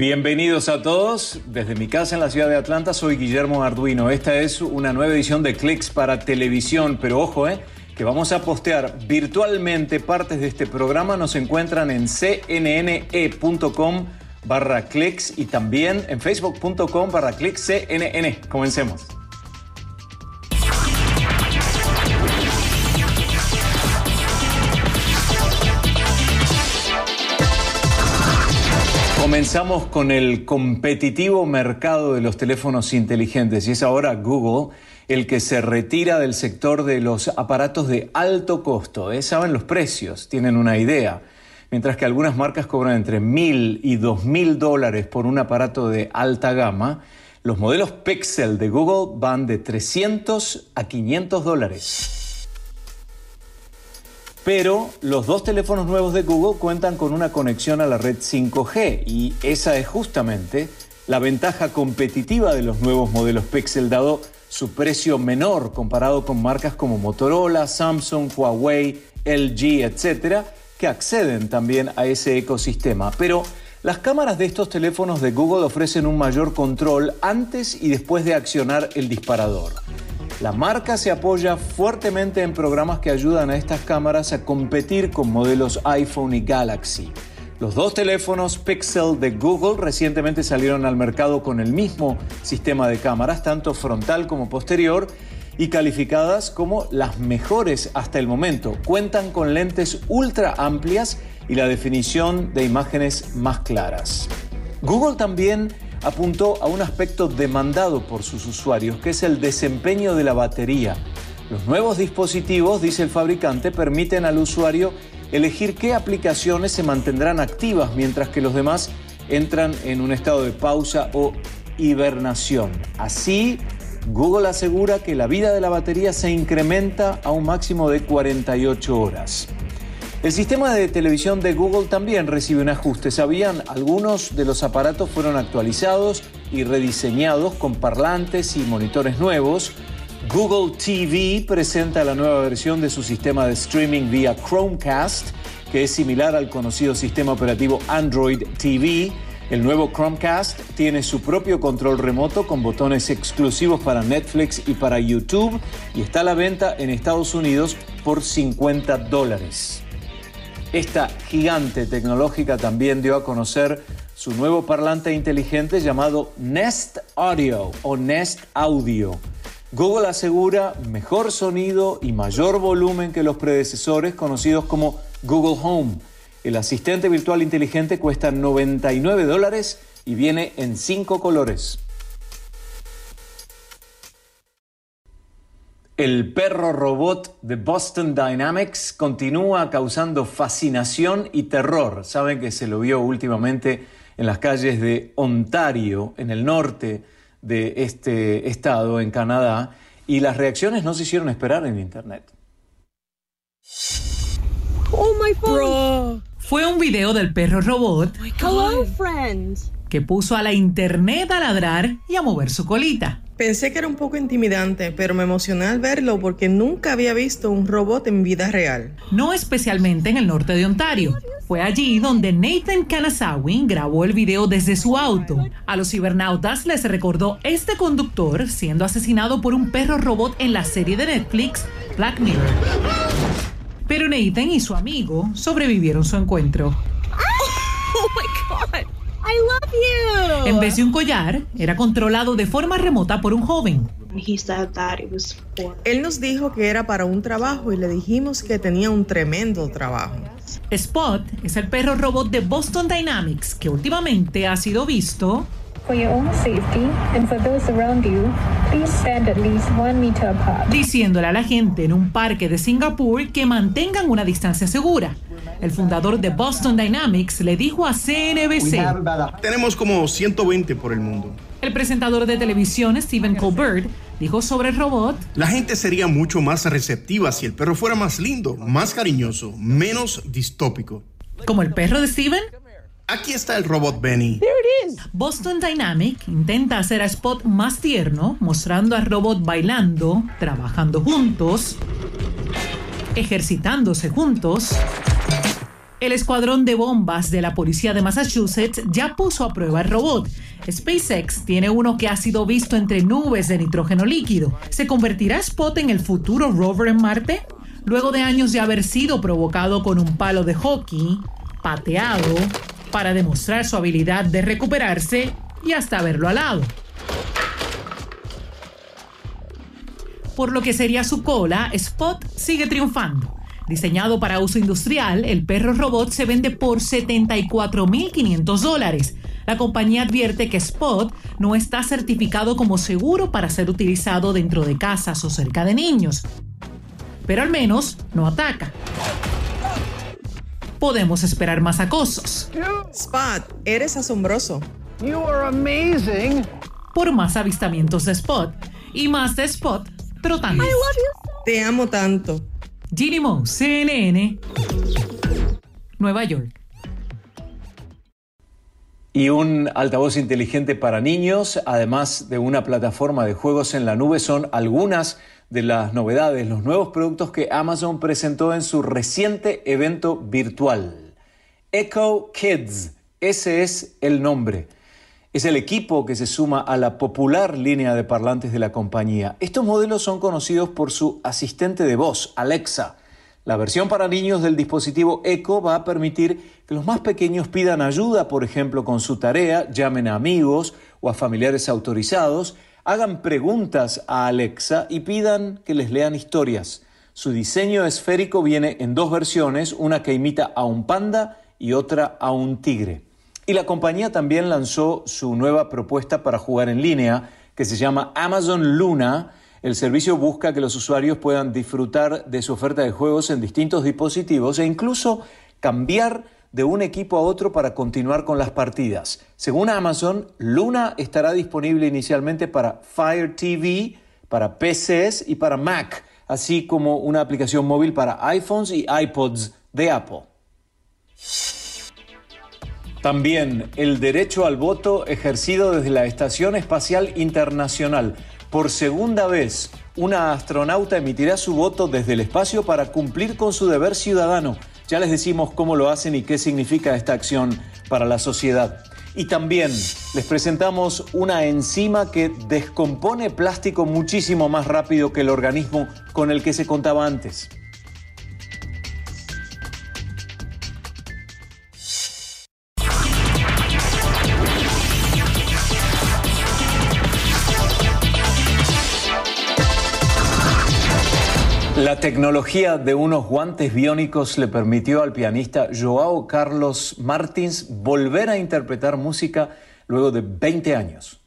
Bienvenidos a todos. Desde mi casa en la ciudad de Atlanta soy Guillermo Arduino. Esta es una nueva edición de Clicks para televisión, pero ojo, eh, que vamos a postear virtualmente partes de este programa. Nos encuentran en cnne.com barra clicks y también en facebook.com barra clicks cnn. Comencemos. Comenzamos con el competitivo mercado de los teléfonos inteligentes y es ahora Google el que se retira del sector de los aparatos de alto costo. ¿eh? Saben los precios, tienen una idea. Mientras que algunas marcas cobran entre mil y dos mil dólares por un aparato de alta gama, los modelos Pixel de Google van de 300 a 500 dólares. Pero los dos teléfonos nuevos de Google cuentan con una conexión a la red 5G y esa es justamente la ventaja competitiva de los nuevos modelos Pixel dado su precio menor comparado con marcas como Motorola, Samsung, Huawei, LG, etcétera, que acceden también a ese ecosistema. Pero las cámaras de estos teléfonos de Google ofrecen un mayor control antes y después de accionar el disparador. La marca se apoya fuertemente en programas que ayudan a estas cámaras a competir con modelos iPhone y Galaxy. Los dos teléfonos Pixel de Google recientemente salieron al mercado con el mismo sistema de cámaras, tanto frontal como posterior, y calificadas como las mejores hasta el momento. Cuentan con lentes ultra amplias y la definición de imágenes más claras. Google también apuntó a un aspecto demandado por sus usuarios, que es el desempeño de la batería. Los nuevos dispositivos, dice el fabricante, permiten al usuario elegir qué aplicaciones se mantendrán activas mientras que los demás entran en un estado de pausa o hibernación. Así, Google asegura que la vida de la batería se incrementa a un máximo de 48 horas. El sistema de televisión de Google también recibe un ajuste. Sabían, algunos de los aparatos fueron actualizados y rediseñados con parlantes y monitores nuevos. Google TV presenta la nueva versión de su sistema de streaming vía Chromecast, que es similar al conocido sistema operativo Android TV. El nuevo Chromecast tiene su propio control remoto con botones exclusivos para Netflix y para YouTube y está a la venta en Estados Unidos por 50 dólares. Esta gigante tecnológica también dio a conocer su nuevo parlante inteligente llamado Nest Audio o Nest Audio. Google asegura mejor sonido y mayor volumen que los predecesores conocidos como Google Home. El asistente virtual inteligente cuesta 99 dólares y viene en cinco colores. El perro robot de Boston Dynamics continúa causando fascinación y terror. Saben que se lo vio últimamente en las calles de Ontario, en el norte de este estado, en Canadá, y las reacciones no se hicieron esperar en Internet. Oh my phone. Fue un video del perro robot Hello, friend. Que puso a la internet a ladrar y a mover su colita. Pensé que era un poco intimidante, pero me emocioné al verlo porque nunca había visto un robot en vida real. No especialmente en el norte de Ontario. Fue allí donde Nathan Kanasawi grabó el video desde su auto. A los cibernautas les recordó este conductor siendo asesinado por un perro robot en la serie de Netflix Black Mirror. Pero Nathan y su amigo sobrevivieron su encuentro. I love you. En vez de un collar, era controlado de forma remota por un joven. He said that it was for Él nos dijo que era para un trabajo y le dijimos que tenía un tremendo trabajo. Spot es el perro robot de Boston Dynamics que últimamente ha sido visto For your own safety and for those around you, please stand at least one meter apart. diciéndole a la gente en un parque de Singapur que mantengan una distancia segura. El fundador de Boston Dynamics le dijo a CNBC. Tenemos como 120 por el mundo. El presentador de televisión Stephen Colbert dijo sobre el robot La gente sería mucho más receptiva si el perro fuera más lindo, más cariñoso, menos distópico. como el perro de Steven. Aquí está el robot Benny. Boston Dynamic intenta hacer a Spot más tierno, mostrando al robot bailando, trabajando juntos, ejercitándose juntos El escuadrón de bombas de la policía de Massachusetts ya puso a prueba el robot. SpaceX tiene uno que ha sido visto entre nubes de nitrógeno líquido. ¿Se convertirá Spot en el futuro rover en Marte? Luego de años de haber sido provocado con un palo de hockey, pateado, para demostrar su habilidad de recuperarse y hasta haberlo alado. Por lo que sería su cola, Spot sigue triunfando. Diseñado para uso industrial, el perro robot se vende por 74.500 dólares. La compañía advierte que Spot no está certificado como seguro para ser utilizado dentro de casas o cerca de niños, pero al menos no ataca. Podemos esperar más acosos. Spot, eres asombroso. You are amazing. Por más avistamientos de Spot y más de Spot trotando. Te amo tanto. Ginny CNN, Nueva York. Y un altavoz inteligente para niños, además de una plataforma de juegos en la nube, son algunas de las novedades, los nuevos productos que Amazon presentó en su reciente evento virtual. Echo Kids, ese es el nombre. Es el equipo que se suma a la popular línea de parlantes de la compañía. Estos modelos son conocidos por su asistente de voz, Alexa. La versión para niños del dispositivo Echo va a permitir que los más pequeños pidan ayuda, por ejemplo, con su tarea, llamen a amigos o a familiares autorizados, hagan preguntas a Alexa y pidan que les lean historias. Su diseño esférico viene en dos versiones, una que imita a un panda y otra a un tigre. Y la compañía también lanzó su nueva propuesta para jugar en línea, que se llama Amazon Luna. El servicio busca que los usuarios puedan disfrutar de su oferta de juegos en distintos dispositivos e incluso cambiar de un equipo a otro para continuar con las partidas. Según Amazon, Luna estará disponible inicialmente para Fire TV, para PCs y para Mac, así como una aplicación móvil para iPhones y iPods de Apple. También el derecho al voto ejercido desde la Estación Espacial Internacional. Por segunda vez, una astronauta emitirá su voto desde el espacio para cumplir con su deber ciudadano. Ya les decimos cómo lo hacen y qué significa esta acción para la sociedad. Y también les presentamos una enzima que descompone plástico muchísimo más rápido que el organismo con el que se contaba antes. La tecnología de unos guantes biónicos le permitió al pianista Joao Carlos Martins volver a interpretar música luego de 20 años.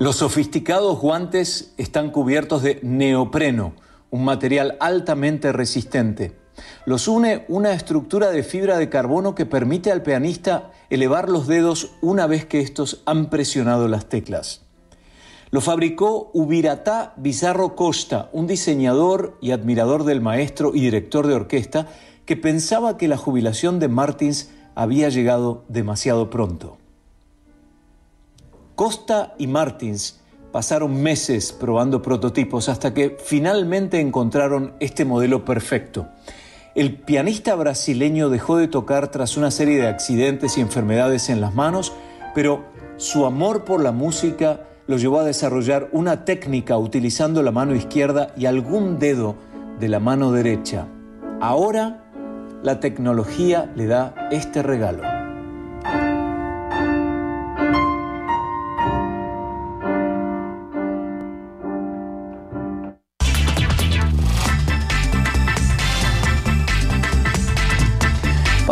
Los sofisticados guantes están cubiertos de neopreno, un material altamente resistente. Los une una estructura de fibra de carbono que permite al pianista elevar los dedos una vez que estos han presionado las teclas. Lo fabricó Ubirata Bizarro Costa, un diseñador y admirador del maestro y director de orquesta que pensaba que la jubilación de Martins había llegado demasiado pronto. Costa y Martins pasaron meses probando prototipos hasta que finalmente encontraron este modelo perfecto. El pianista brasileño dejó de tocar tras una serie de accidentes y enfermedades en las manos, pero su amor por la música lo llevó a desarrollar una técnica utilizando la mano izquierda y algún dedo de la mano derecha. Ahora la tecnología le da este regalo.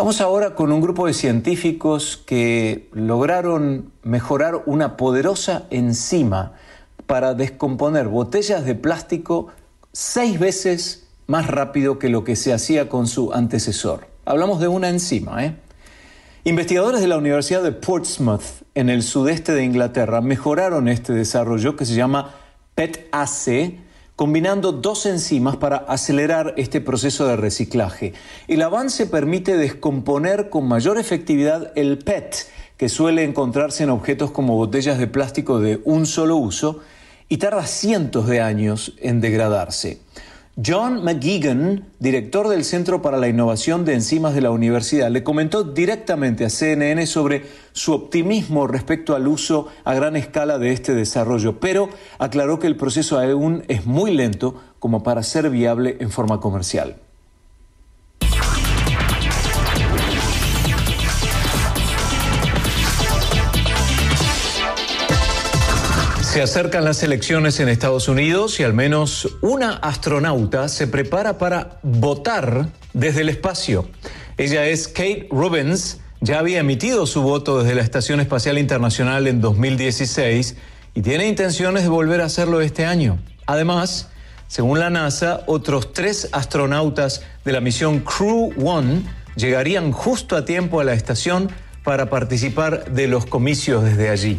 Vamos ahora con un grupo de científicos que lograron mejorar una poderosa enzima para descomponer botellas de plástico seis veces más rápido que lo que se hacía con su antecesor. Hablamos de una enzima. ¿eh? Investigadores de la Universidad de Portsmouth, en el sudeste de Inglaterra, mejoraron este desarrollo que se llama PET-AC combinando dos enzimas para acelerar este proceso de reciclaje. El avance permite descomponer con mayor efectividad el PET, que suele encontrarse en objetos como botellas de plástico de un solo uso, y tarda cientos de años en degradarse. John McGeegan, director del Centro para la Innovación de Enzimas de la Universidad, le comentó directamente a CNN sobre su optimismo respecto al uso a gran escala de este desarrollo, pero aclaró que el proceso aún es muy lento como para ser viable en forma comercial. Se acercan las elecciones en Estados Unidos y al menos una astronauta se prepara para votar desde el espacio. Ella es Kate Rubens, ya había emitido su voto desde la Estación Espacial Internacional en 2016 y tiene intenciones de volver a hacerlo este año. Además, según la NASA, otros tres astronautas de la misión Crew One llegarían justo a tiempo a la estación para participar de los comicios desde allí.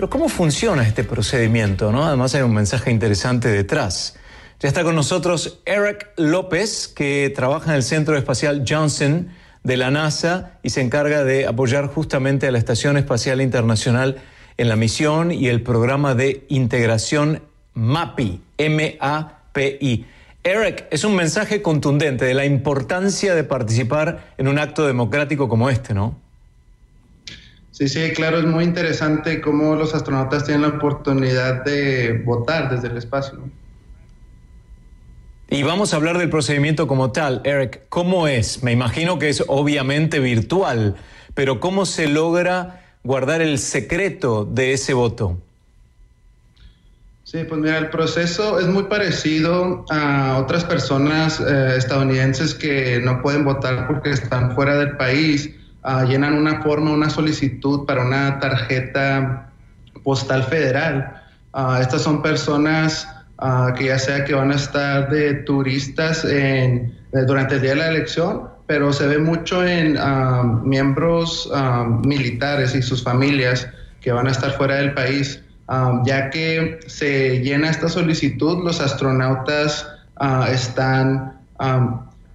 Pero ¿cómo funciona este procedimiento? ¿no? Además hay un mensaje interesante detrás. Ya está con nosotros Eric López, que trabaja en el Centro Espacial Johnson de la NASA y se encarga de apoyar justamente a la Estación Espacial Internacional en la misión y el programa de integración MAPI, M-A-P-I. Eric, es un mensaje contundente de la importancia de participar en un acto democrático como este, ¿no? Sí, sí, claro, es muy interesante cómo los astronautas tienen la oportunidad de votar desde el espacio. Y vamos a hablar del procedimiento como tal. Eric, ¿cómo es? Me imagino que es obviamente virtual, pero ¿cómo se logra guardar el secreto de ese voto? Sí, pues mira, el proceso es muy parecido a otras personas eh, estadounidenses que no pueden votar porque están fuera del país Ah, llenan una forma, una solicitud para una tarjeta postal federal. Ah, estas son personas ah, que ya sea que van a estar de turistas en, eh, durante el día de la elección, pero se ve mucho en miembros militares y sus familias que van a estar fuera del país. ya que se llena esta solicitud, los astronautas están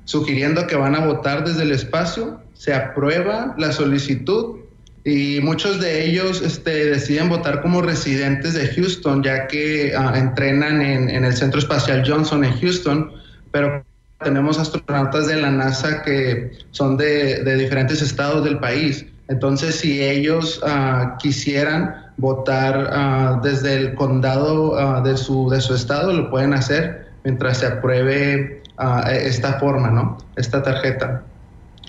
sugiriendo que van a votar desde el espacio se aprueba la solicitud y muchos de ellos este, deciden votar como residentes de Houston, ya que ah, entrenan en, el Centro Espacial Johnson en Houston, pero tenemos astronautas de la NASA que son de, diferentes estados del país. Entonces, si ellos ah, quisieran votar ah, desde el condado de, su, de su estado, lo pueden hacer mientras se apruebe esta forma, ¿no? Esta tarjeta.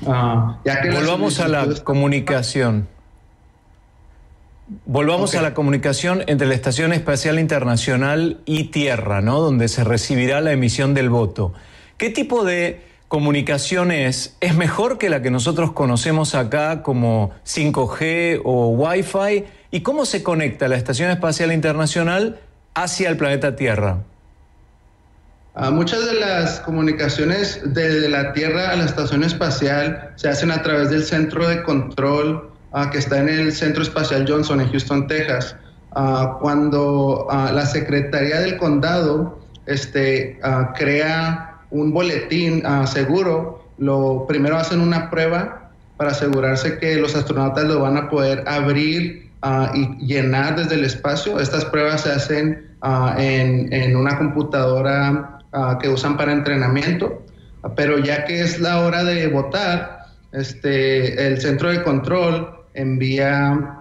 Ah, Volvamos a la comunicación. Volvamos a la comunicación entre la Estación Espacial Internacional y Tierra, ¿no? Donde se recibirá la emisión del voto. ¿Qué tipo de comunicación es? ¿Es mejor que la que nosotros conocemos acá como 5G o Wi-Fi? ¿Y cómo se conecta la Estación Espacial Internacional hacia el planeta Tierra? Muchas de las comunicaciones desde la Tierra a la estación espacial se hacen a través del centro de control ah, que está en el Centro Espacial Johnson en Houston, Texas. Ah, cuando la Secretaría del Condado este, crea un boletín seguro, lo primero hacen una prueba para asegurarse que los astronautas lo van a poder abrir y llenar desde el espacio. Estas pruebas se hacen en, en una computadora Ah, que usan para entrenamiento, pero ya que es la hora de votar, este, el centro de control envía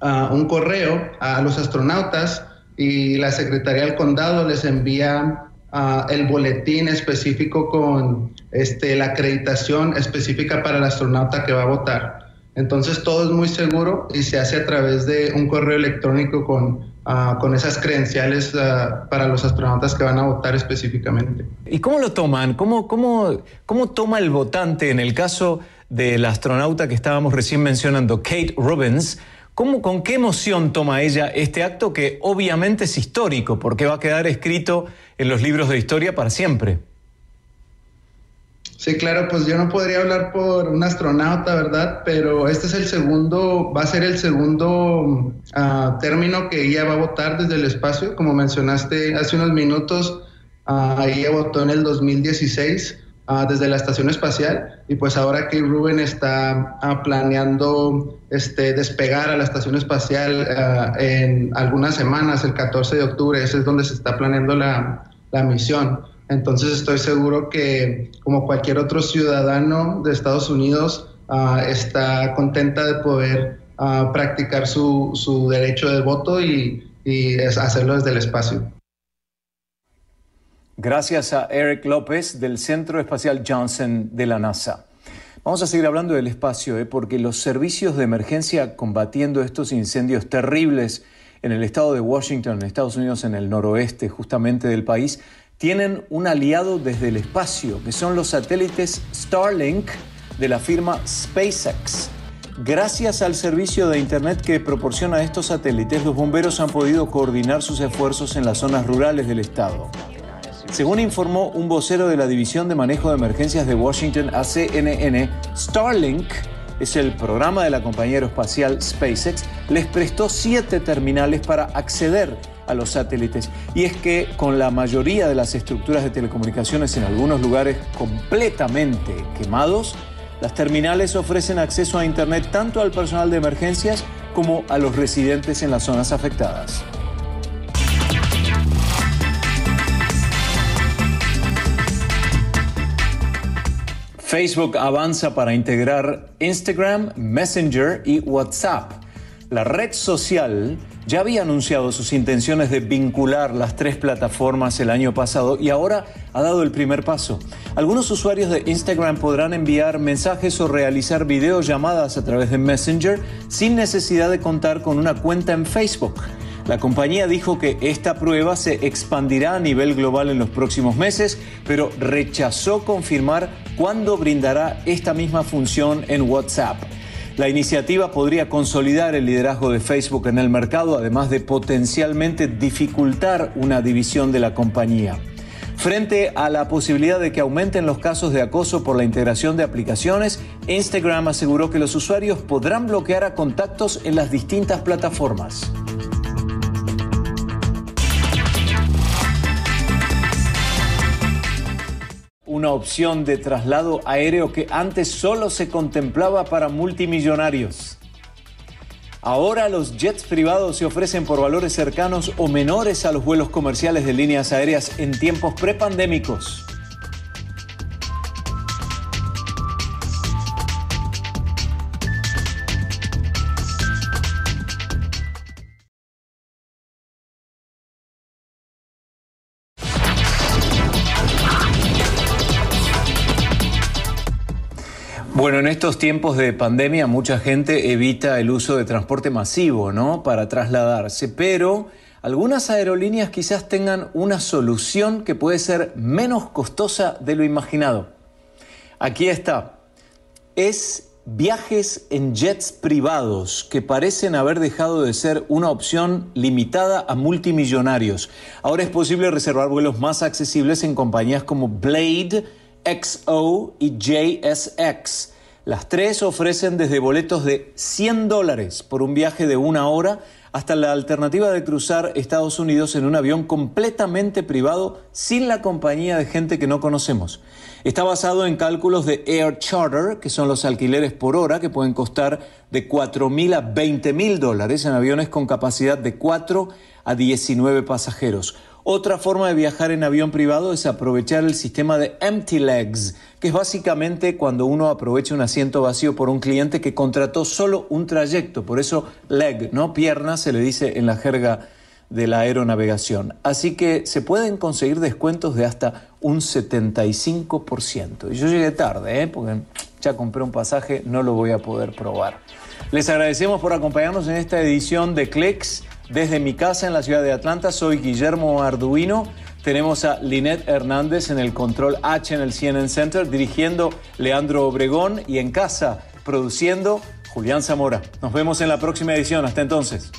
ah, un correo a los astronautas y la Secretaría del Condado les envía ah, el boletín específico con este, la acreditación específica para el astronauta que va a votar. Entonces todo es muy seguro y se hace a través de un correo electrónico con Ah, con esas credenciales ah, para los astronautas que van a votar específicamente. ¿Y cómo lo toman? ¿Cómo, cómo, cómo toma el votante en el caso del astronauta que estábamos recién mencionando, Kate Robbins? ¿Cómo, ¿Con qué emoción toma ella este acto que obviamente es histórico, porque va a quedar escrito en los libros de historia para siempre? Sí, claro, pues yo no podría hablar por un astronauta, ¿verdad? Pero este es el segundo, va a ser el segundo ah, término que ella va a votar desde el espacio. Como mencionaste hace unos minutos, Ah, ella votó en el 2016 ah, desde la estación espacial y pues ahora que Ruben está planeando este, despegar a la estación espacial en algunas semanas, el 14 de octubre, ese es donde se está planeando la, la misión. Entonces estoy seguro que como cualquier otro ciudadano de Estados Unidos está contenta de poder practicar su, su, derecho de voto y, y hacerlo desde el espacio. Gracias a Eric López del Centro Espacial Johnson de la NASA. Vamos a seguir hablando del espacio, ¿eh? porque los servicios de emergencia combatiendo estos incendios terribles en el estado de Washington, en Estados Unidos, en el noroeste justamente del país, tienen un aliado desde el espacio, que son los satélites Starlink de la firma SpaceX. Gracias al servicio de Internet que proporciona estos satélites, los bomberos han podido coordinar sus esfuerzos en las zonas rurales del estado. Según informó un vocero de la División de Manejo de Emergencias de Washington a CNN, Starlink es el programa de la compañía aeroespacial SpaceX, les prestó siete terminales para acceder a los satélites. Y es que con la mayoría de las estructuras de telecomunicaciones en algunos lugares completamente quemados, las terminales ofrecen acceso a Internet tanto al personal de emergencias como a los residentes en las zonas afectadas. Facebook avanza para integrar Instagram, Messenger y WhatsApp. La red social ya había anunciado sus intenciones de vincular las tres plataformas el año pasado y ahora ha dado el primer paso. Algunos usuarios de Instagram podrán enviar mensajes o realizar videollamadas a través de Messenger sin necesidad de contar con una cuenta en Facebook. La compañía dijo que esta prueba se expandirá a nivel global en los próximos meses, pero rechazó confirmar cuándo brindará esta misma función en WhatsApp. La iniciativa podría consolidar el liderazgo de Facebook en el mercado, además de potencialmente dificultar una división de la compañía. Frente a la posibilidad de que aumenten los casos de acoso por la integración de aplicaciones, Instagram aseguró que los usuarios podrán bloquear a contactos en las distintas plataformas. Una opción de traslado aéreo que antes solo se contemplaba para multimillonarios. Ahora los jets privados se ofrecen por valores cercanos o menores a los vuelos comerciales de líneas aéreas en tiempos prepandémicos. Bueno, en estos tiempos de pandemia mucha gente evita el uso de transporte masivo, ¿no? Para trasladarse, pero algunas aerolíneas quizás tengan una solución que puede ser menos costosa de lo imaginado. Aquí está. Es viajes en jets privados que parecen haber dejado de ser una opción limitada a multimillonarios. Ahora es posible reservar vuelos más accesibles en compañías como Blade, XO y JSX. Las tres ofrecen desde boletos de 100 dólares por un viaje de una hora hasta la alternativa de cruzar Estados Unidos en un avión completamente privado sin la compañía de gente que no conocemos. Está basado en cálculos de Air Charter, que son los alquileres por hora que pueden costar de 4 mil a 20 mil dólares en aviones con capacidad de 4 a 19 pasajeros. Otra forma de viajar en avión privado es aprovechar el sistema de empty legs, que es básicamente cuando uno aprovecha un asiento vacío por un cliente que contrató solo un trayecto, por eso leg, no pierna, se le dice en la jerga de la aeronavegación. Así que se pueden conseguir descuentos de hasta un 75%. Y yo llegué tarde, ¿eh? porque ya compré un pasaje, no lo voy a poder probar. Les agradecemos por acompañarnos en esta edición de Clicks. Desde mi casa en la ciudad de Atlanta, soy Guillermo Arduino. Tenemos a Linet Hernández en el control H en el CNN Center, dirigiendo Leandro Obregón y en casa, produciendo Julián Zamora. Nos vemos en la próxima edición. Hasta entonces.